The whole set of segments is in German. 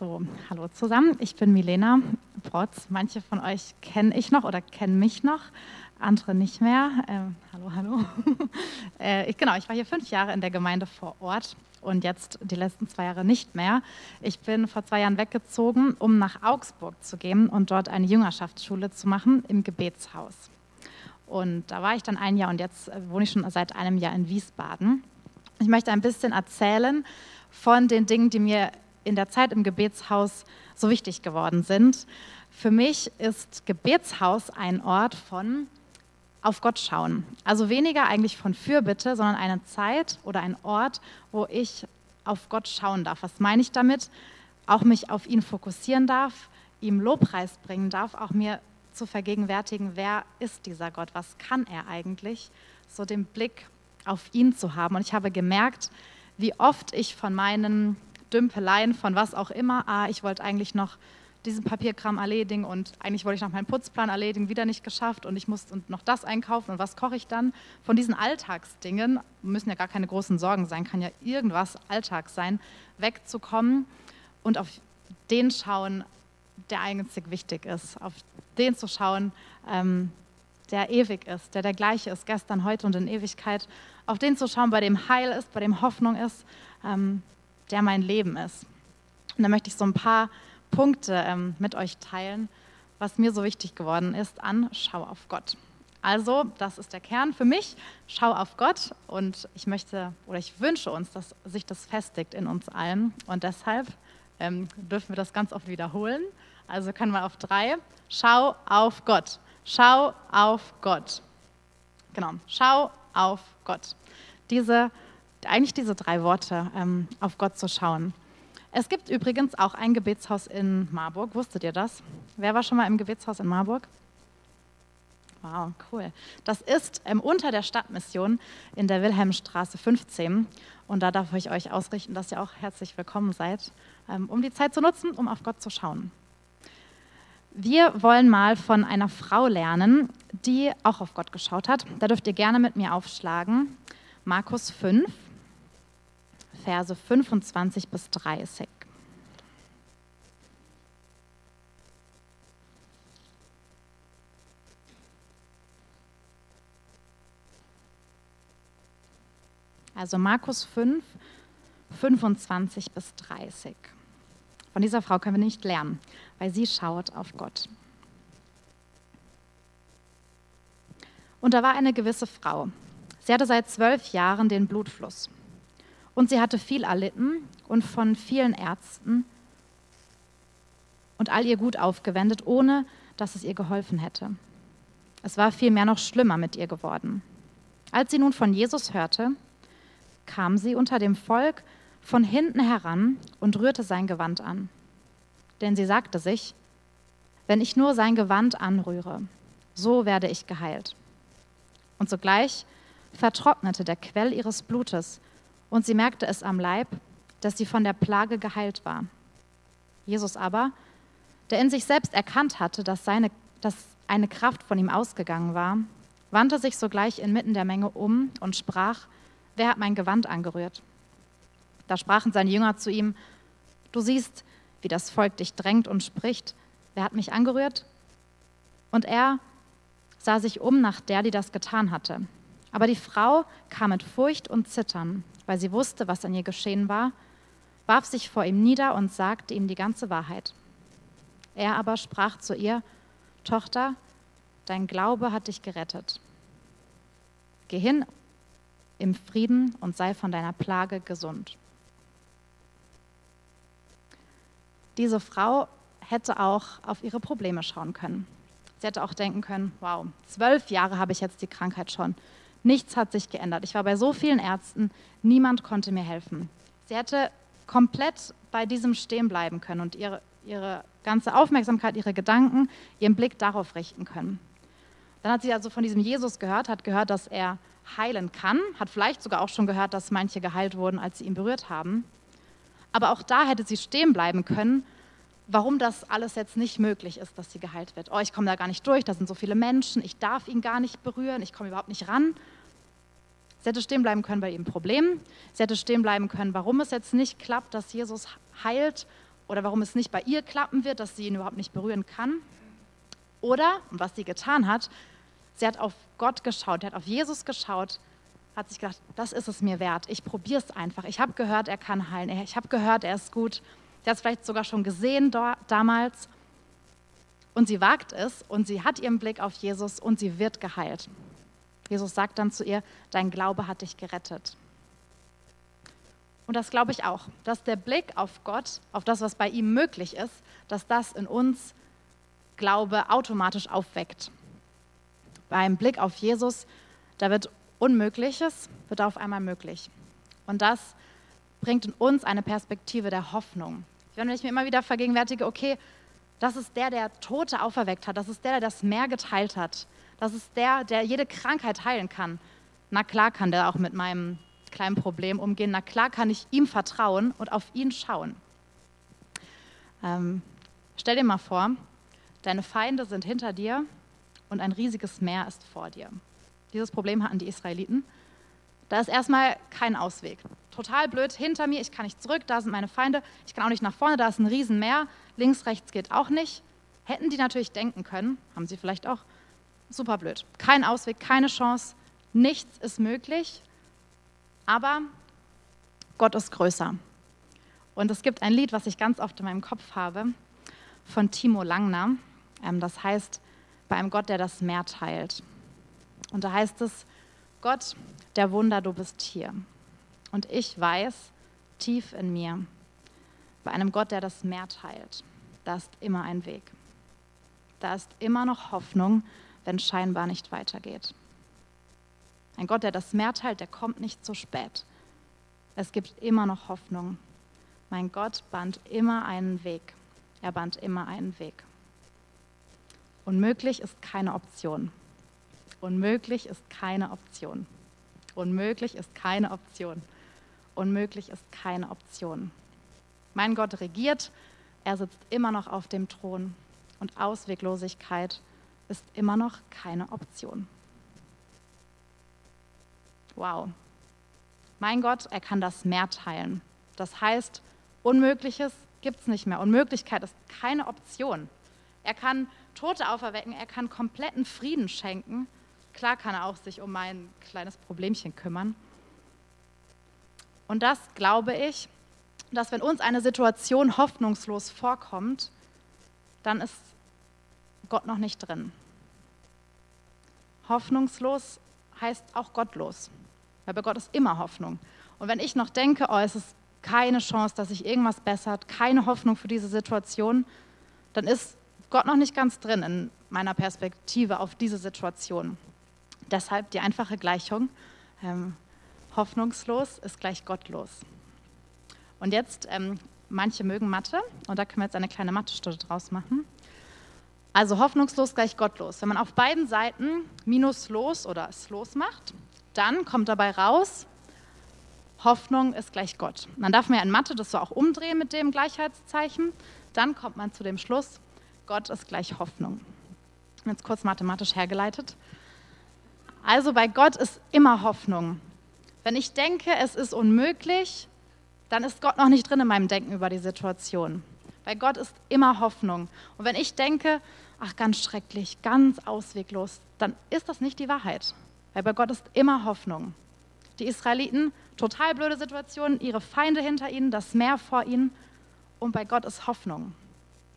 So, hallo zusammen, ich bin Milena Brotz. Manche von euch kennen ich noch oder kennen mich noch, andere nicht mehr. Ähm, hallo, hallo. äh, ich, genau, ich war hier fünf Jahre in der Gemeinde vor Ort und jetzt die letzten zwei Jahre nicht mehr. Ich bin vor zwei Jahren weggezogen, um nach Augsburg zu gehen und dort eine Jüngerschaftsschule zu machen im Gebetshaus. Und da war ich dann ein Jahr und jetzt wohne ich schon seit einem Jahr in Wiesbaden. Ich möchte ein bisschen erzählen von den Dingen, die mir in der Zeit im Gebetshaus so wichtig geworden sind. Für mich ist Gebetshaus ein Ort von auf Gott schauen. Also weniger eigentlich von Fürbitte, sondern eine Zeit oder ein Ort, wo ich auf Gott schauen darf. Was meine ich damit? Auch mich auf ihn fokussieren darf, ihm Lobpreis bringen darf, auch mir zu vergegenwärtigen, wer ist dieser Gott, was kann er eigentlich, so den Blick auf ihn zu haben. Und ich habe gemerkt, wie oft ich von meinen Dümpeleien, von was auch immer, ah, ich wollte eigentlich noch diesen Papierkram erledigen und eigentlich wollte ich noch meinen Putzplan erledigen, wieder nicht geschafft und ich muss noch das einkaufen und was koche ich dann? Von diesen Alltagsdingen, müssen ja gar keine großen Sorgen sein, kann ja irgendwas Alltag sein, wegzukommen und auf den schauen, der einzig wichtig ist, auf den zu schauen, ähm, der ewig ist, der der gleiche ist, gestern, heute und in Ewigkeit, auf den zu schauen, bei dem Heil ist, bei dem Hoffnung ist, ähm, der mein Leben ist. Und da möchte ich so ein paar Punkte ähm, mit euch teilen, was mir so wichtig geworden ist an Schau auf Gott. Also, das ist der Kern für mich. Schau auf Gott und ich möchte oder ich wünsche uns, dass sich das festigt in uns allen. Und deshalb ähm, dürfen wir das ganz oft wiederholen. Also können wir auf drei. Schau auf Gott. Schau auf Gott. Genau, schau auf Gott. Diese, eigentlich diese drei Worte, ähm, auf Gott zu schauen. Es gibt übrigens auch ein Gebetshaus in Marburg. Wusstet ihr das? Wer war schon mal im Gebetshaus in Marburg? Wow, cool. Das ist ähm, unter der Stadtmission in der Wilhelmstraße 15. Und da darf ich euch ausrichten, dass ihr auch herzlich willkommen seid, ähm, um die Zeit zu nutzen, um auf Gott zu schauen. Wir wollen mal von einer Frau lernen, die auch auf Gott geschaut hat. Da dürft ihr gerne mit mir aufschlagen. Markus 5, Verse 25 bis 30. Also Markus 5, 25 bis 30. Von dieser Frau können wir nicht lernen, weil sie schaut auf Gott. Und da war eine gewisse Frau. Sie hatte seit zwölf Jahren den Blutfluss. Und sie hatte viel erlitten und von vielen Ärzten und all ihr Gut aufgewendet, ohne dass es ihr geholfen hätte. Es war vielmehr noch schlimmer mit ihr geworden. Als sie nun von Jesus hörte, kam sie unter dem Volk von hinten heran und rührte sein Gewand an. Denn sie sagte sich, wenn ich nur sein Gewand anrühre, so werde ich geheilt. Und sogleich vertrocknete der Quell ihres Blutes, und sie merkte es am Leib, dass sie von der Plage geheilt war. Jesus aber, der in sich selbst erkannt hatte, dass, seine, dass eine Kraft von ihm ausgegangen war, wandte sich sogleich inmitten der Menge um und sprach, wer hat mein Gewand angerührt? Da sprachen seine Jünger zu ihm, du siehst, wie das Volk dich drängt und spricht, wer hat mich angerührt? Und er sah sich um nach der, die das getan hatte. Aber die Frau kam mit Furcht und Zittern, weil sie wusste, was an ihr geschehen war, warf sich vor ihm nieder und sagte ihm die ganze Wahrheit. Er aber sprach zu ihr, Tochter, dein Glaube hat dich gerettet. Geh hin im Frieden und sei von deiner Plage gesund. diese Frau hätte auch auf ihre Probleme schauen können. Sie hätte auch denken können, wow, zwölf Jahre habe ich jetzt die Krankheit schon. Nichts hat sich geändert. Ich war bei so vielen Ärzten, niemand konnte mir helfen. Sie hätte komplett bei diesem stehen bleiben können und ihre, ihre ganze Aufmerksamkeit, ihre Gedanken, ihren Blick darauf richten können. Dann hat sie also von diesem Jesus gehört, hat gehört, dass er heilen kann, hat vielleicht sogar auch schon gehört, dass manche geheilt wurden, als sie ihn berührt haben. Aber auch da hätte sie stehen bleiben können, warum das alles jetzt nicht möglich ist, dass sie geheilt wird. Oh, ich komme da gar nicht durch, da sind so viele Menschen, ich darf ihn gar nicht berühren, ich komme überhaupt nicht ran. Sie hätte stehen bleiben können bei ihrem Problem. Sie hätte stehen bleiben können, warum es jetzt nicht klappt, dass Jesus heilt oder warum es nicht bei ihr klappen wird, dass sie ihn überhaupt nicht berühren kann. Oder, und was sie getan hat, sie hat auf Gott geschaut, sie hat auf Jesus geschaut, hat sich gedacht, das ist es mir wert, ich probiere es einfach. Ich habe gehört, er kann heilen, ich habe gehört, er ist gut. Sie hat es vielleicht sogar schon gesehen damals. Und sie wagt es und sie hat ihren Blick auf Jesus und sie wird geheilt. Jesus sagt dann zu ihr, dein Glaube hat dich gerettet. Und das glaube ich auch, dass der Blick auf Gott, auf das, was bei ihm möglich ist, dass das in uns Glaube automatisch aufweckt. Beim Blick auf Jesus, da wird Unmögliches, wird auf einmal möglich. Und das bringt in uns eine Perspektive der Hoffnung. Wenn ich mir immer wieder vergegenwärtige, okay, das ist der, der Tote auferweckt hat, das ist der, der das Meer geteilt hat, das ist der, der jede Krankheit heilen kann. Na klar kann der auch mit meinem kleinen Problem umgehen. Na klar kann ich ihm vertrauen und auf ihn schauen. Ähm, stell dir mal vor, deine Feinde sind hinter dir und ein riesiges Meer ist vor dir. Dieses Problem hatten die Israeliten. Da ist erstmal kein Ausweg. Total blöd, hinter mir, ich kann nicht zurück, da sind meine Feinde, ich kann auch nicht nach vorne, da ist ein Riesenmeer, links, rechts geht auch nicht. Hätten die natürlich denken können, haben sie vielleicht auch, super blöd. Kein Ausweg, keine Chance, nichts ist möglich. Aber Gott ist größer. Und es gibt ein Lied, was ich ganz oft in meinem Kopf habe, von Timo Langner. Ähm, das heißt, bei einem Gott, der das Meer teilt. Und da heißt es, Gott, der Wunder, du bist hier. Und ich weiß, tief in mir, bei einem Gott, der das Meer teilt, da ist immer ein Weg. Da ist immer noch Hoffnung, wenn scheinbar nicht weitergeht. Ein Gott, der das Meer teilt, der kommt nicht zu spät. Es gibt immer noch Hoffnung. Mein Gott band immer einen Weg. Er band immer einen Weg. Unmöglich ist keine Option. Unmöglich ist keine Option. Unmöglich ist keine Option. Unmöglich ist keine Option. Mein Gott regiert, er sitzt immer noch auf dem Thron und Ausweglosigkeit ist immer noch keine Option. Wow. Mein Gott, er kann das Meer teilen. Das heißt, Unmögliches gibt es nicht mehr. Unmöglichkeit ist keine Option. Er kann Tote auferwecken, er kann kompletten Frieden schenken. Klar kann er auch sich um mein kleines Problemchen kümmern. Und das glaube ich, dass wenn uns eine Situation hoffnungslos vorkommt, dann ist Gott noch nicht drin. Hoffnungslos heißt auch gottlos. Weil bei Gott ist immer Hoffnung. Und wenn ich noch denke, oh, es ist keine Chance, dass sich irgendwas bessert, keine Hoffnung für diese Situation, dann ist Gott noch nicht ganz drin in meiner Perspektive auf diese Situation. Deshalb die einfache Gleichung, ähm, hoffnungslos ist gleich gottlos. Und jetzt, ähm, manche mögen Mathe und da können wir jetzt eine kleine Mathe-Stunde draus machen. Also hoffnungslos gleich gottlos. Wenn man auf beiden Seiten minus los oder es los macht, dann kommt dabei raus, Hoffnung ist gleich Gott. Man darf mir in Mathe das so auch umdrehen mit dem Gleichheitszeichen. Dann kommt man zu dem Schluss, Gott ist gleich Hoffnung. Jetzt kurz mathematisch hergeleitet. Also bei Gott ist immer Hoffnung. Wenn ich denke, es ist unmöglich, dann ist Gott noch nicht drin in meinem Denken über die Situation. Bei Gott ist immer Hoffnung. Und wenn ich denke, ach ganz schrecklich, ganz ausweglos, dann ist das nicht die Wahrheit. Weil bei Gott ist immer Hoffnung. Die Israeliten, total blöde Situation, ihre Feinde hinter ihnen, das Meer vor ihnen. Und bei Gott ist Hoffnung.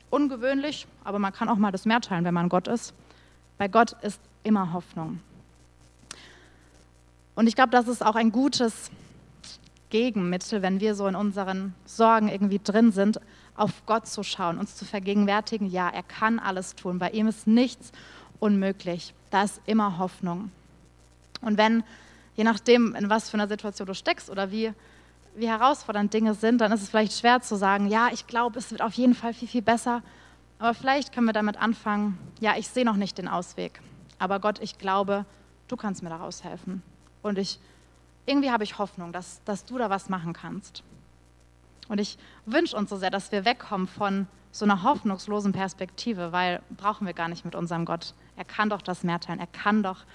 Ungewöhnlich, aber man kann auch mal das Meer teilen, wenn man Gott ist. Bei Gott ist immer Hoffnung. Und ich glaube, das ist auch ein gutes Gegenmittel, wenn wir so in unseren Sorgen irgendwie drin sind, auf Gott zu schauen, uns zu vergegenwärtigen, ja, er kann alles tun, bei ihm ist nichts unmöglich, da ist immer Hoffnung. Und wenn, je nachdem, in was für einer Situation du steckst oder wie, wie herausfordernd Dinge sind, dann ist es vielleicht schwer zu sagen, ja, ich glaube, es wird auf jeden Fall viel, viel besser. Aber vielleicht können wir damit anfangen, ja, ich sehe noch nicht den Ausweg. Aber Gott, ich glaube, du kannst mir daraus helfen. Und ich, irgendwie habe ich Hoffnung, dass, dass du da was machen kannst. Und ich wünsche uns so sehr, dass wir wegkommen von so einer hoffnungslosen Perspektive, weil brauchen wir gar nicht mit unserem Gott. Er kann doch das Meer teilen, er kann doch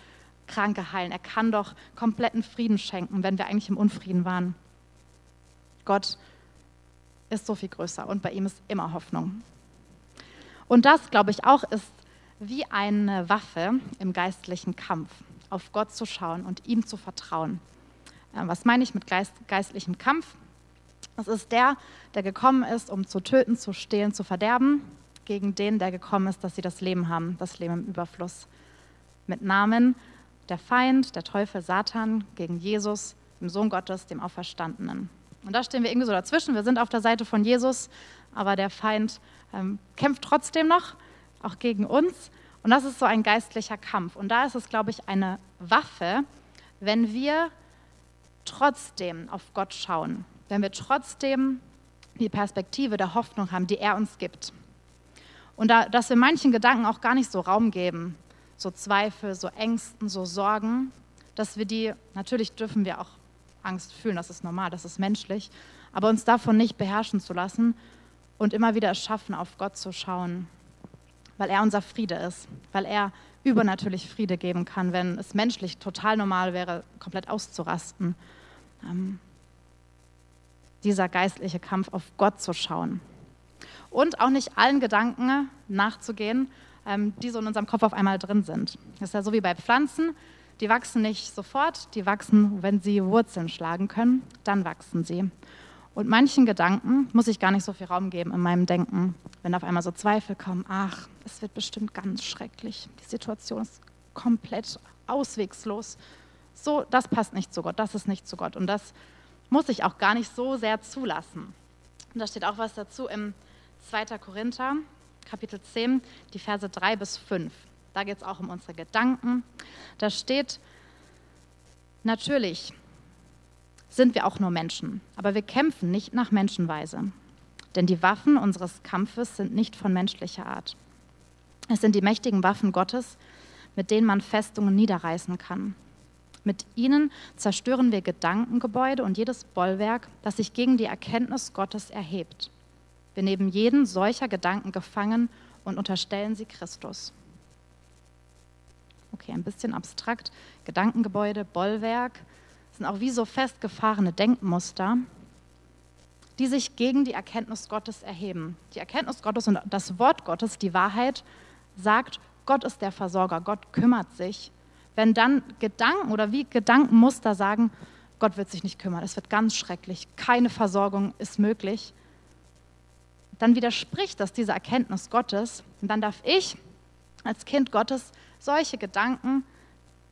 Kranke heilen. Er kann doch kompletten Frieden schenken, wenn wir eigentlich im Unfrieden waren. Gott ist so viel größer und bei ihm ist immer Hoffnung. Und das, glaube ich, auch ist wie eine Waffe im geistlichen Kampf, auf Gott zu schauen und ihm zu vertrauen. Äh, was meine ich mit geist, geistlichem Kampf? Das ist der, der gekommen ist, um zu töten, zu stehlen, zu verderben, gegen den, der gekommen ist, dass sie das Leben haben, das Leben im Überfluss. Mit Namen der Feind, der Teufel, Satan, gegen Jesus, dem Sohn Gottes, dem Auferstandenen. Und da stehen wir irgendwie so dazwischen. Wir sind auf der Seite von Jesus, aber der Feind ähm, kämpft trotzdem noch, auch gegen uns. Und das ist so ein geistlicher Kampf. Und da ist es, glaube ich, eine Waffe, wenn wir trotzdem auf Gott schauen, wenn wir trotzdem die Perspektive der Hoffnung haben, die er uns gibt. Und da, dass wir manchen Gedanken auch gar nicht so Raum geben, so Zweifel, so Ängsten, so Sorgen, dass wir die, natürlich dürfen wir auch Angst fühlen, das ist normal, das ist menschlich, aber uns davon nicht beherrschen zu lassen und immer wieder es schaffen, auf Gott zu schauen, weil er unser Friede ist, weil er übernatürlich Friede geben kann, wenn es menschlich total normal wäre, komplett auszurasten. Ähm, dieser geistliche Kampf auf Gott zu schauen und auch nicht allen Gedanken nachzugehen, ähm, die so in unserem Kopf auf einmal drin sind. Das ist ja so wie bei Pflanzen, die wachsen nicht sofort, die wachsen, wenn sie Wurzeln schlagen können, dann wachsen sie. Und manchen Gedanken muss ich gar nicht so viel Raum geben in meinem Denken. Wenn auf einmal so Zweifel kommen, ach, es wird bestimmt ganz schrecklich, die Situation ist komplett auswegslos. So, das passt nicht zu Gott, das ist nicht zu Gott. Und das muss ich auch gar nicht so sehr zulassen. Und da steht auch was dazu im 2. Korinther, Kapitel 10, die Verse 3 bis 5. Da geht es auch um unsere Gedanken. Da steht, natürlich sind wir auch nur Menschen, aber wir kämpfen nicht nach Menschenweise. Denn die Waffen unseres Kampfes sind nicht von menschlicher Art. Es sind die mächtigen Waffen Gottes, mit denen man Festungen niederreißen kann. Mit ihnen zerstören wir Gedankengebäude und jedes Bollwerk, das sich gegen die Erkenntnis Gottes erhebt. Wir nehmen jeden solcher Gedanken gefangen und unterstellen sie Christus. Okay, ein bisschen abstrakt. Gedankengebäude, Bollwerk sind auch wie so festgefahrene Denkmuster, die sich gegen die Erkenntnis Gottes erheben. Die Erkenntnis Gottes und das Wort Gottes, die Wahrheit, sagt, Gott ist der Versorger, Gott kümmert sich. Wenn dann Gedanken oder wie Gedankenmuster sagen, Gott wird sich nicht kümmern, es wird ganz schrecklich, keine Versorgung ist möglich, dann widerspricht das dieser Erkenntnis Gottes. Und dann darf ich als Kind Gottes solche Gedanken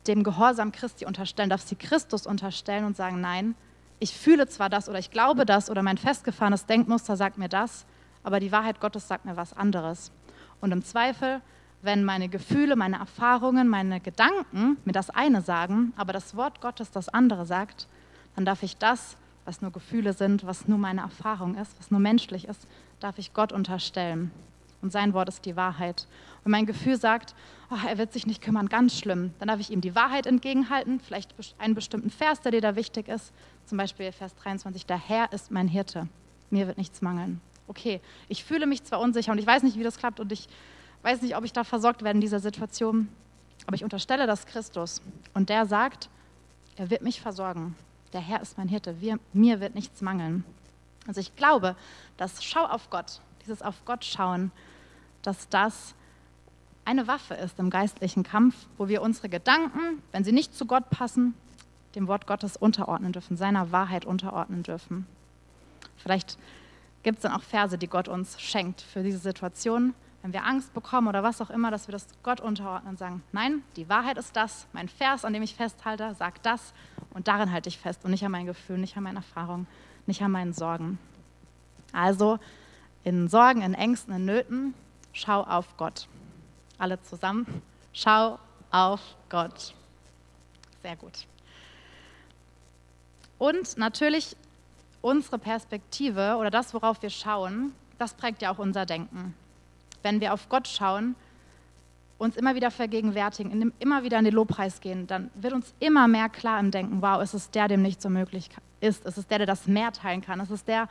dem Gehorsam Christi unterstellen, darf sie Christus unterstellen und sagen, nein, ich fühle zwar das oder ich glaube das oder mein festgefahrenes Denkmuster sagt mir das, aber die Wahrheit Gottes sagt mir was anderes. Und im Zweifel, wenn meine Gefühle, meine Erfahrungen, meine Gedanken mir das eine sagen, aber das Wort Gottes das andere sagt, dann darf ich das, was nur Gefühle sind, was nur meine Erfahrung ist, was nur menschlich ist, darf ich Gott unterstellen. Und sein Wort ist die Wahrheit. Und mein Gefühl sagt, oh, er wird sich nicht kümmern, ganz schlimm. Dann darf ich ihm die Wahrheit entgegenhalten, vielleicht einen bestimmten Vers, der dir da wichtig ist. Zum Beispiel Vers 23, der Herr ist mein Hirte, mir wird nichts mangeln. Okay, ich fühle mich zwar unsicher und ich weiß nicht, wie das klappt und ich weiß nicht, ob ich da versorgt werde in dieser Situation, aber ich unterstelle das Christus und der sagt, er wird mich versorgen. Der Herr ist mein Hirte, wir, mir wird nichts mangeln. Also ich glaube, dass Schau auf Gott, dieses auf Gott schauen, dass das eine Waffe ist im geistlichen Kampf, wo wir unsere Gedanken, wenn sie nicht zu Gott passen, dem Wort Gottes unterordnen dürfen, seiner Wahrheit unterordnen dürfen. Vielleicht gibt es dann auch Verse, die Gott uns schenkt für diese Situation, wenn wir Angst bekommen oder was auch immer, dass wir das Gott unterordnen und sagen, nein, die Wahrheit ist das, mein Vers, an dem ich festhalte, sagt das und darin halte ich fest und nicht an mein Gefühl, nicht an meine Erfahrung nicht an meinen Sorgen. Also in Sorgen, in Ängsten, in Nöten, schau auf Gott. Alle zusammen, schau auf Gott. Sehr gut. Und natürlich unsere Perspektive oder das, worauf wir schauen, das prägt ja auch unser Denken. Wenn wir auf Gott schauen, uns immer wieder vergegenwärtigen, immer wieder in den Lobpreis gehen, dann wird uns immer mehr klar im Denken, wow, es ist der, dem nicht so möglich ist. Es ist der, der das Meer teilen kann. Es ist der,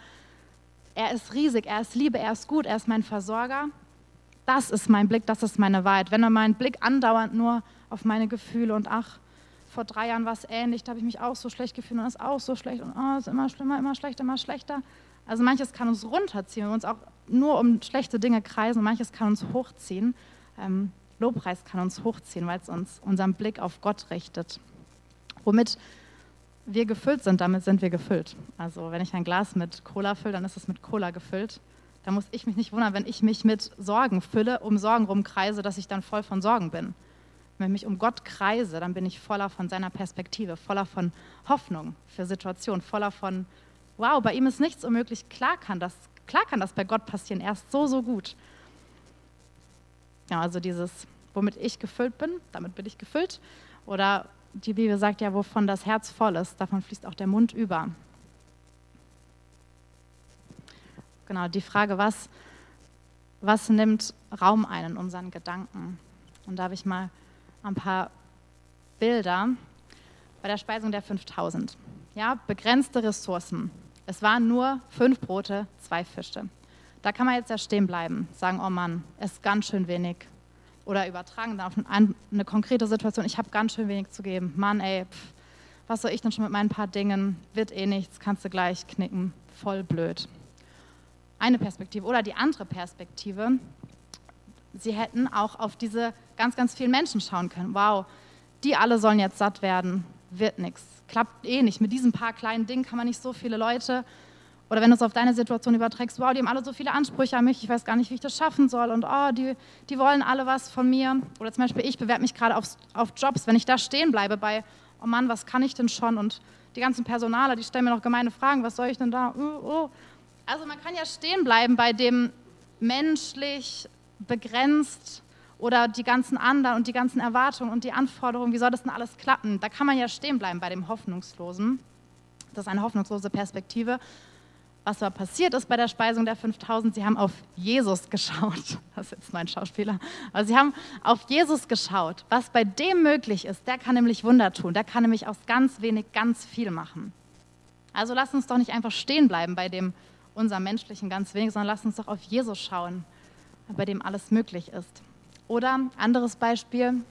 er ist riesig, er ist Liebe, er ist gut, er ist mein Versorger. Das ist mein Blick, das ist meine Wahrheit. Wenn mein Blick andauernd nur auf meine Gefühle und ach, vor drei Jahren war es ähnlich, da habe ich mich auch so schlecht gefühlt und ist auch so schlecht und oh, ist immer schlimmer, immer schlechter, immer schlechter. Also manches kann uns runterziehen, wenn wir uns auch nur um schlechte Dinge kreisen, manches kann uns hochziehen. Ähm, Lobpreis kann uns hochziehen, weil es uns unseren Blick auf Gott richtet. Womit wir gefüllt sind, damit sind wir gefüllt. Also wenn ich ein Glas mit Cola fülle, dann ist es mit Cola gefüllt. Da muss ich mich nicht wundern, wenn ich mich mit Sorgen fülle, um Sorgen rumkreise, dass ich dann voll von Sorgen bin. Wenn ich mich um Gott kreise, dann bin ich voller von seiner Perspektive, voller von Hoffnung für Situationen, voller von, wow, bei ihm ist nichts unmöglich. Klar kann das, klar kann das bei Gott passieren. Er ist so, so gut. Ja, also dieses, womit ich gefüllt bin, damit bin ich gefüllt. Oder die Bibel sagt ja, wovon das Herz voll ist, davon fließt auch der Mund über. Genau, die Frage, was, was nimmt Raum ein in unseren Gedanken? Und da habe ich mal ein paar Bilder bei der Speisung der 5000. Ja, begrenzte Ressourcen. Es waren nur fünf Brote, zwei Fische. Da kann man jetzt ja stehen bleiben, sagen, oh Mann, es ist ganz schön wenig. Oder übertragen dann auf eine konkrete Situation, ich habe ganz schön wenig zu geben. Mann, ey, pff, was soll ich denn schon mit meinen paar Dingen? Wird eh nichts, kannst du gleich knicken. Voll blöd. Eine Perspektive. Oder die andere Perspektive, sie hätten auch auf diese ganz, ganz vielen Menschen schauen können. Wow, die alle sollen jetzt satt werden, wird nichts. Klappt eh nicht. Mit diesen paar kleinen Dingen kann man nicht so viele Leute. Oder wenn du es auf deine Situation überträgst, wow, die haben alle so viele Ansprüche an mich, ich weiß gar nicht, wie ich das schaffen soll. Und oh, die, die wollen alle was von mir. Oder zum Beispiel, ich bewerbe mich gerade auf, auf Jobs. Wenn ich da stehen bleibe bei, oh Mann, was kann ich denn schon? Und die ganzen Personale, die stellen mir noch gemeine Fragen, was soll ich denn da? Oh, oh. Also man kann ja stehen bleiben bei dem menschlich begrenzt oder die ganzen anderen und die ganzen Erwartungen und die Anforderungen, wie soll das denn alles klappen? Da kann man ja stehen bleiben bei dem Hoffnungslosen. Das ist eine hoffnungslose Perspektive. Was aber passiert ist bei der Speisung der 5000, sie haben auf Jesus geschaut. Das ist jetzt mein Schauspieler. Aber sie haben auf Jesus geschaut. Was bei dem möglich ist, der kann nämlich Wunder tun. Der kann nämlich aus ganz wenig ganz viel machen. Also lass uns doch nicht einfach stehen bleiben bei dem unser menschlichen ganz wenig, sondern lass uns doch auf Jesus schauen, bei dem alles möglich ist. Oder anderes Beispiel,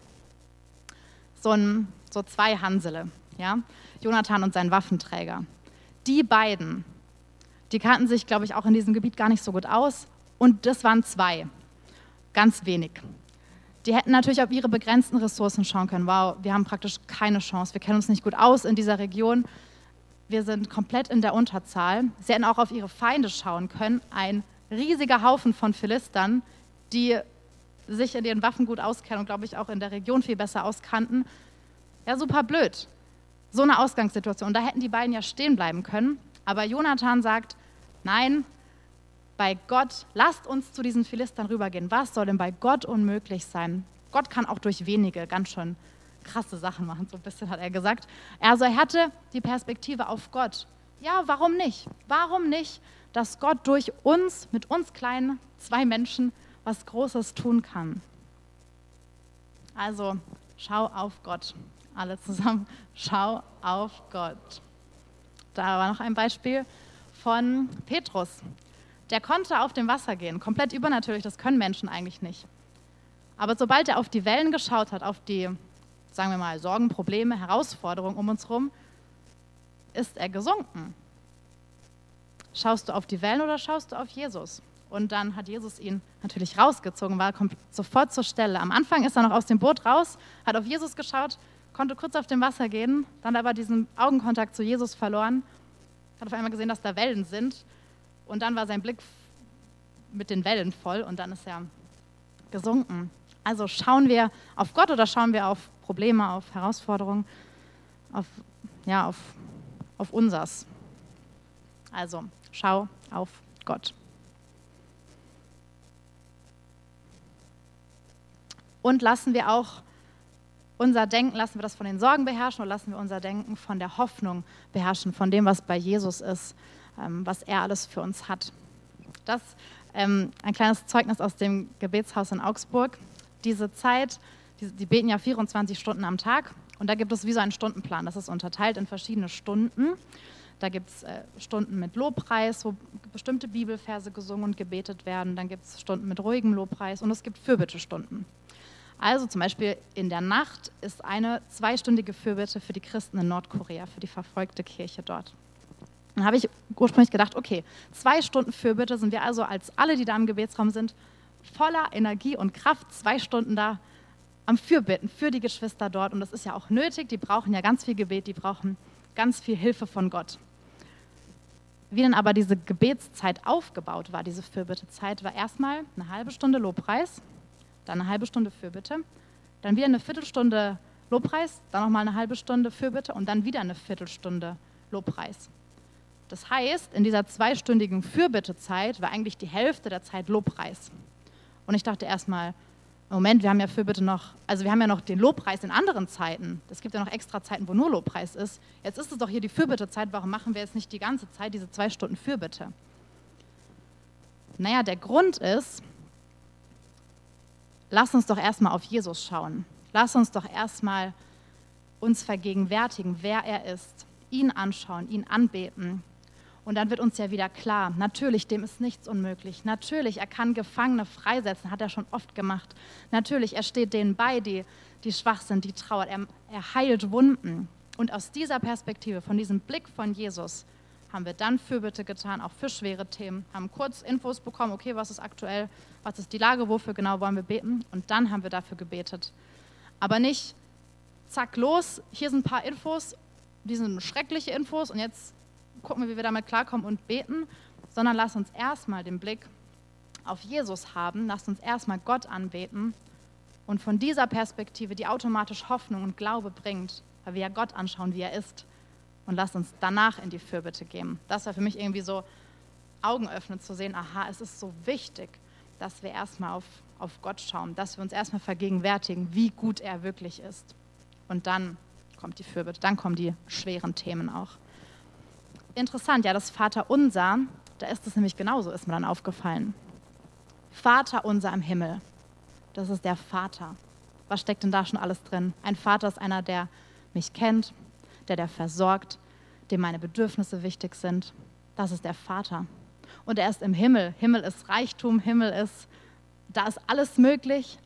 so, ein, so zwei Hansele, ja? Jonathan und sein Waffenträger. Die beiden, die kannten sich, glaube ich, auch in diesem Gebiet gar nicht so gut aus. Und das waren zwei, ganz wenig. Die hätten natürlich auf ihre begrenzten Ressourcen schauen können. Wow, wir haben praktisch keine Chance. Wir kennen uns nicht gut aus in dieser Region. Wir sind komplett in der Unterzahl. Sie hätten auch auf ihre Feinde schauen können. Ein riesiger Haufen von Philistern, die sich in ihren Waffen gut auskennen und, glaube ich, auch in der Region viel besser auskannten. Ja, super blöd. So eine Ausgangssituation. Und da hätten die beiden ja stehen bleiben können. Aber Jonathan sagt, nein, bei Gott, lasst uns zu diesen Philistern rübergehen. Was soll denn bei Gott unmöglich sein? Gott kann auch durch wenige ganz schön krasse Sachen machen, so ein bisschen hat er gesagt. Also er hatte die Perspektive auf Gott. Ja, warum nicht? Warum nicht, dass Gott durch uns, mit uns kleinen zwei Menschen, was Großes tun kann? Also schau auf Gott. Alle zusammen, schau auf Gott. Da war noch ein Beispiel von Petrus. Der konnte auf dem Wasser gehen, komplett übernatürlich, das können Menschen eigentlich nicht. Aber sobald er auf die Wellen geschaut hat, auf die sagen wir mal, Sorgen, Probleme, Herausforderungen um uns herum, ist er gesunken. Schaust du auf die Wellen oder schaust du auf Jesus? Und dann hat Jesus ihn natürlich rausgezogen, war sofort zur Stelle. Am Anfang ist er noch aus dem Boot raus, hat auf Jesus geschaut, konnte kurz auf dem Wasser gehen, dann aber diesen Augenkontakt zu Jesus verloren, hat auf einmal gesehen, dass da Wellen sind und dann war sein Blick mit den Wellen voll und dann ist er gesunken. Also schauen wir auf Gott oder schauen wir auf Probleme, auf Herausforderungen, auf, ja, auf, auf unsers. Also schau auf Gott. Und lassen wir auch unser Denken, lassen wir das von den Sorgen beherrschen oder lassen wir unser Denken von der Hoffnung beherrschen, von dem, was bei Jesus ist, ähm, was er alles für uns hat. Das ähm, ein kleines Zeugnis aus dem Gebetshaus in Augsburg. Diese Zeit, die, die beten ja 24 Stunden am Tag und da gibt es wie so einen Stundenplan. Das ist unterteilt in verschiedene Stunden. Da gibt es äh, Stunden mit Lobpreis, wo bestimmte Bibelverse gesungen und gebetet werden. Dann gibt es Stunden mit ruhigem Lobpreis und es gibt Fürbittestunden. Also zum Beispiel in der Nacht ist eine zweistündige Fürbitte für die Christen in Nordkorea, für die verfolgte Kirche dort. Dann habe ich ursprünglich gedacht, okay, zwei Stunden Fürbitte sind wir also als alle, die da im Gebetsraum sind, voller Energie und Kraft, zwei Stunden da am Fürbitten für die Geschwister dort. Und das ist ja auch nötig, die brauchen ja ganz viel Gebet, die brauchen ganz viel Hilfe von Gott. Wie dann aber diese Gebetszeit aufgebaut war, diese Fürbittezeit, war erstmal eine halbe Stunde Lobpreis, dann eine halbe Stunde Fürbitte, dann wieder eine Viertelstunde Lobpreis, dann nochmal eine halbe Stunde Fürbitte und dann wieder eine Viertelstunde Lobpreis. Das heißt, in dieser zweistündigen Fürbittezeit war eigentlich die Hälfte der Zeit Lobpreis. Und ich dachte erstmal, Moment, wir haben ja Fürbitte noch, also wir haben ja noch den Lobpreis in anderen Zeiten. Es gibt ja noch extra Zeiten, wo nur Lobpreis ist. Jetzt ist es doch hier die Fürbittezeit, warum machen wir jetzt nicht die ganze Zeit diese zwei Stunden Fürbitte? Naja, der Grund ist, lass uns doch erstmal auf Jesus schauen. Lass uns doch erstmal uns vergegenwärtigen, wer er ist, ihn anschauen, ihn anbeten. Und dann wird uns ja wieder klar, natürlich, dem ist nichts unmöglich. Natürlich, er kann Gefangene freisetzen, hat er schon oft gemacht. Natürlich, er steht denen bei, die, die schwach sind, die trauert. Er, er heilt Wunden. Und aus dieser Perspektive, von diesem Blick von Jesus, haben wir dann Fürbitte getan, auch für schwere Themen, haben kurz Infos bekommen, okay, was ist aktuell, was ist die Lage, wofür genau wollen wir beten. Und dann haben wir dafür gebetet. Aber nicht, zack, los, hier sind ein paar Infos, die sind schreckliche Infos und jetzt gucken wir, wie wir damit klarkommen und beten, sondern lass uns erstmal den Blick auf Jesus haben, lass uns erstmal Gott anbeten und von dieser Perspektive, die automatisch Hoffnung und Glaube bringt, weil wir ja Gott anschauen, wie er ist, und lass uns danach in die Fürbitte gehen. Das war für mich irgendwie so Augen öffnen zu sehen, aha, es ist so wichtig, dass wir erstmal auf, auf Gott schauen, dass wir uns erstmal vergegenwärtigen, wie gut er wirklich ist. Und dann kommt die Fürbitte, dann kommen die schweren Themen auch interessant, ja, das Vater unser, da ist es nämlich genauso, ist mir dann aufgefallen. Vater unser im Himmel, das ist der Vater. Was steckt denn da schon alles drin? Ein Vater ist einer, der mich kennt, der der versorgt, dem meine Bedürfnisse wichtig sind. Das ist der Vater. Und er ist im Himmel. Himmel ist Reichtum, Himmel ist, da ist alles möglich.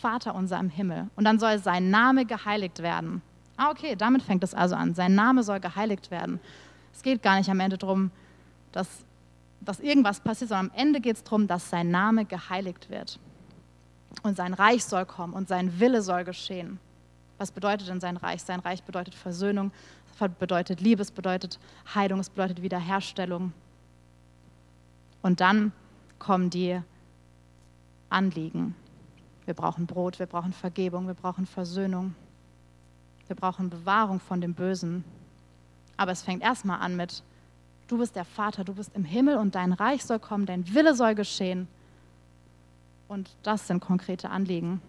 Vater unser im Himmel. Und dann soll sein Name geheiligt werden. Ah, okay, damit fängt es also an. Sein Name soll geheiligt werden. Es geht gar nicht am Ende darum, dass, dass irgendwas passiert, sondern am Ende geht es darum, dass sein Name geheiligt wird. Und sein Reich soll kommen und sein Wille soll geschehen. Was bedeutet denn sein Reich? Sein Reich bedeutet Versöhnung, es bedeutet Liebe, es bedeutet Heilung, es bedeutet Wiederherstellung. Und dann kommen die Anliegen. Wir brauchen Brot, wir brauchen Vergebung, wir brauchen Versöhnung, wir brauchen Bewahrung von dem Bösen, aber es fängt erstmal an mit, du bist der Vater, du bist im Himmel und dein Reich soll kommen, dein Wille soll geschehen. Und das sind konkrete Anliegen.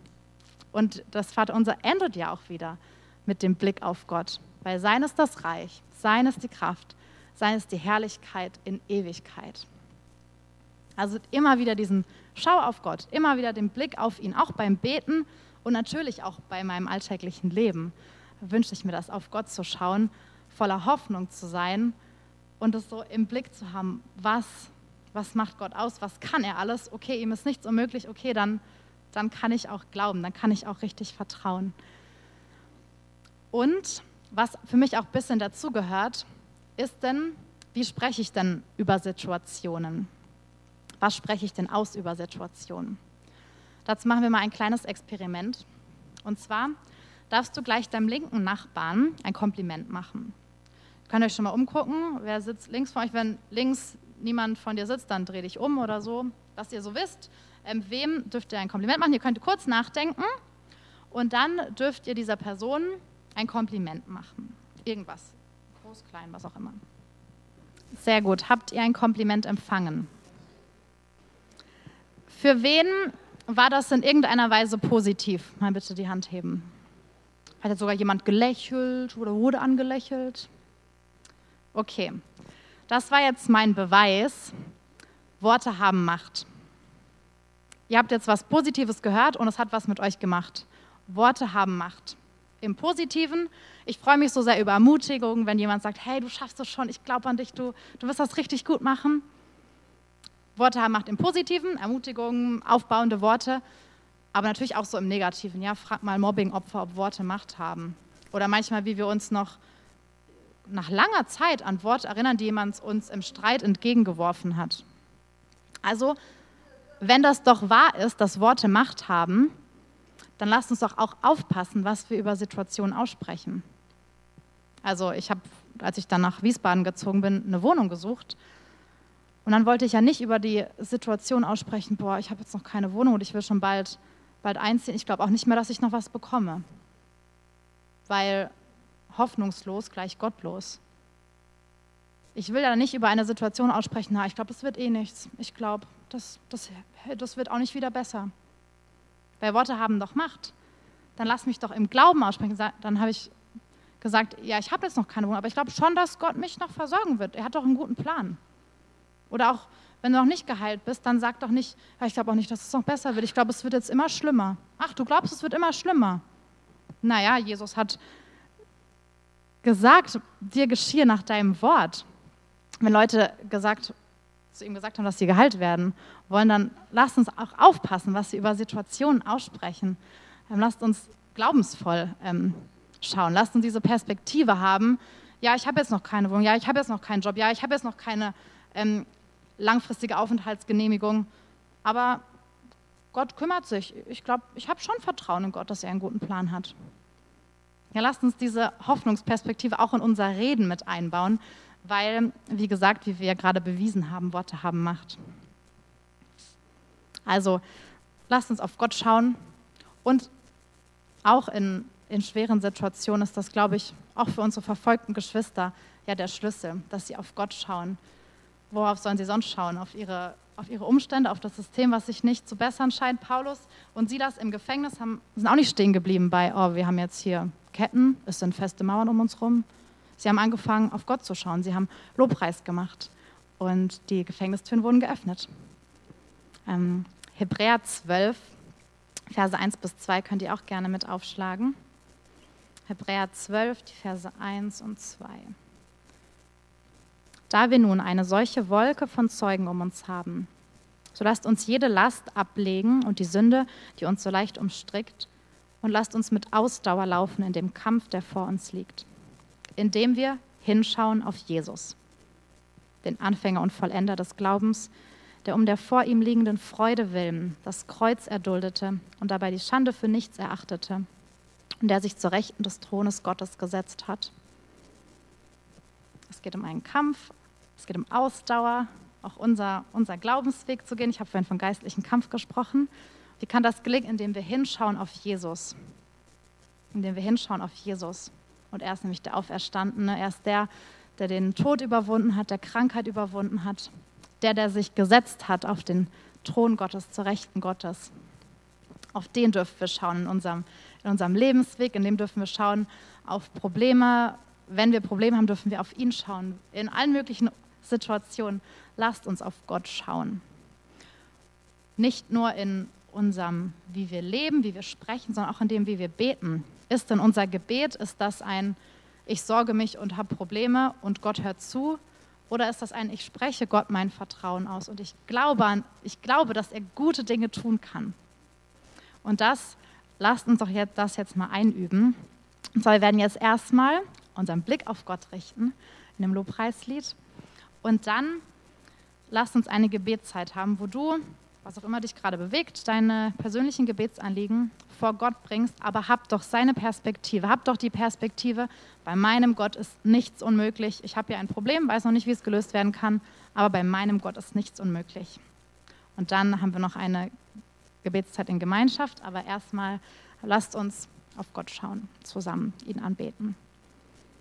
Und das Vaterunser endet ja auch wieder mit dem Blick auf Gott, weil sein ist das Reich, sein ist die Kraft, sein ist die Herrlichkeit in Ewigkeit. Also immer wieder diesen Schau auf Gott, immer wieder den Blick auf ihn, auch beim Beten und natürlich auch bei meinem alltäglichen Leben wünsche ich mir das, auf Gott zu schauen voller Hoffnung zu sein und es so im Blick zu haben, was, was macht Gott aus, was kann er alles, okay, ihm ist nichts unmöglich, okay, dann, dann kann ich auch glauben, dann kann ich auch richtig vertrauen. Und was für mich auch ein bisschen dazugehört, ist denn, wie spreche ich denn über Situationen? Was spreche ich denn aus über Situationen? Dazu machen wir mal ein kleines Experiment. Und zwar darfst du gleich deinem linken Nachbarn ein Kompliment machen. Könnt ihr euch schon mal umgucken, wer sitzt links von euch. Wenn links niemand von dir sitzt, dann dreh dich um oder so, dass ihr so wisst. Ähm, wem dürft ihr ein Kompliment machen? Ihr könnt kurz nachdenken und dann dürft ihr dieser Person ein Kompliment machen. Irgendwas. Groß, klein, was auch immer. Sehr gut. Habt ihr ein Kompliment empfangen? Für wen war das in irgendeiner Weise positiv? Mal bitte die Hand heben. Hat jetzt sogar jemand gelächelt oder wurde angelächelt? Okay, das war jetzt mein Beweis. Worte haben Macht. Ihr habt jetzt was Positives gehört und es hat was mit euch gemacht. Worte haben Macht. Im Positiven, ich freue mich so sehr über Ermutigung, wenn jemand sagt, hey, du schaffst es schon, ich glaube an dich, du, du wirst das richtig gut machen. Worte haben Macht im Positiven, Ermutigung, aufbauende Worte, aber natürlich auch so im Negativen. Ja, frag mal Mobbing-Opfer, ob Worte Macht haben. Oder manchmal, wie wir uns noch nach langer Zeit an Worte erinnern, die jemand uns im Streit entgegengeworfen hat. Also, wenn das doch wahr ist, dass Worte Macht haben, dann lasst uns doch auch aufpassen, was wir über Situationen aussprechen. Also ich habe, als ich dann nach Wiesbaden gezogen bin, eine Wohnung gesucht. Und dann wollte ich ja nicht über die Situation aussprechen, boah, ich habe jetzt noch keine Wohnung und ich will schon bald, bald einziehen. Ich glaube auch nicht mehr, dass ich noch was bekomme. Weil hoffnungslos gleich gottlos. Ich will ja nicht über eine Situation aussprechen, na, ich glaube, das wird eh nichts. Ich glaube, das, das, das wird auch nicht wieder besser. Weil Worte haben doch Macht. Dann lass mich doch im Glauben aussprechen. Dann habe ich gesagt, ja, ich habe jetzt noch keine Wohnung, aber ich glaube schon, dass Gott mich noch versorgen wird. Er hat doch einen guten Plan. Oder auch, wenn du noch nicht geheilt bist, dann sag doch nicht, ja, ich glaube auch nicht, dass es noch besser wird. Ich glaube, es wird jetzt immer schlimmer. Ach, du glaubst, es wird immer schlimmer. Naja, Jesus hat gesagt, dir geschehe nach deinem Wort. Wenn Leute gesagt, zu ihm gesagt haben, dass sie geheilt werden wollen, dann lasst uns auch aufpassen, was sie über Situationen aussprechen. Ähm, lasst uns glaubensvoll ähm, schauen. Lasst uns diese Perspektive haben. Ja, ich habe jetzt noch keine Wohnung. Ja, ich habe jetzt noch keinen Job. Ja, ich habe jetzt noch keine ähm, langfristige Aufenthaltsgenehmigung. Aber Gott kümmert sich. Ich glaube, ich habe schon Vertrauen in Gott, dass er einen guten Plan hat. Ja, lasst uns diese Hoffnungsperspektive auch in unser Reden mit einbauen, weil, wie gesagt, wie wir gerade bewiesen haben, Worte haben Macht. Also lasst uns auf Gott schauen und auch in, in schweren Situationen ist das, glaube ich, auch für unsere verfolgten Geschwister ja der Schlüssel, dass sie auf Gott schauen. Worauf sollen sie sonst schauen? Auf ihre, auf ihre Umstände, auf das System, was sich nicht zu bessern scheint. Paulus und Silas im Gefängnis haben, sind auch nicht stehen geblieben bei, oh, wir haben jetzt hier Ketten, es sind feste Mauern um uns rum. Sie haben angefangen, auf Gott zu schauen. Sie haben Lobpreis gemacht und die Gefängnistüren wurden geöffnet. Ähm, Hebräer 12, Verse 1 bis 2 könnt ihr auch gerne mit aufschlagen. Hebräer 12, die Verse 1 und 2. Da wir nun eine solche Wolke von Zeugen um uns haben, so lasst uns jede Last ablegen und die Sünde, die uns so leicht umstrickt, und lasst uns mit Ausdauer laufen in dem Kampf, der vor uns liegt, indem wir hinschauen auf Jesus, den Anfänger und Vollender des Glaubens, der um der vor ihm liegenden Freude willen das Kreuz erduldete und dabei die Schande für nichts erachtete und der sich zur Rechten des Thrones Gottes gesetzt hat. Es geht um einen Kampf, es geht um Ausdauer, auch unser, unser Glaubensweg zu gehen. Ich habe vorhin von geistlichen Kampf gesprochen. Wie kann das gelingen? Indem wir hinschauen auf Jesus. Indem wir hinschauen auf Jesus. Und er ist nämlich der Auferstandene. Er ist der, der den Tod überwunden hat, der Krankheit überwunden hat. Der, der sich gesetzt hat auf den Thron Gottes, zur Rechten Gottes. Auf den dürfen wir schauen in unserem, in unserem Lebensweg. In dem dürfen wir schauen auf Probleme. Wenn wir Probleme haben, dürfen wir auf ihn schauen. In allen möglichen Situationen. Lasst uns auf Gott schauen. Nicht nur in unserem, wie wir leben, wie wir sprechen, sondern auch in dem, wie wir beten. Ist denn unser Gebet, ist das ein, ich sorge mich und habe Probleme und Gott hört zu? Oder ist das ein, ich spreche Gott mein Vertrauen aus und ich glaube, an, ich glaube, dass er gute Dinge tun kann? Und das, lasst uns doch jetzt, das jetzt mal einüben. Und zwar, wir werden jetzt erstmal unseren Blick auf Gott richten in dem Lobpreislied. Und dann lasst uns eine Gebetszeit haben, wo du was auch immer dich gerade bewegt, deine persönlichen Gebetsanliegen vor Gott bringst, aber hab doch seine Perspektive, hab doch die Perspektive, bei meinem Gott ist nichts unmöglich. Ich habe hier ein Problem, weiß noch nicht, wie es gelöst werden kann, aber bei meinem Gott ist nichts unmöglich. Und dann haben wir noch eine Gebetszeit in Gemeinschaft, aber erstmal lasst uns auf Gott schauen, zusammen ihn anbeten.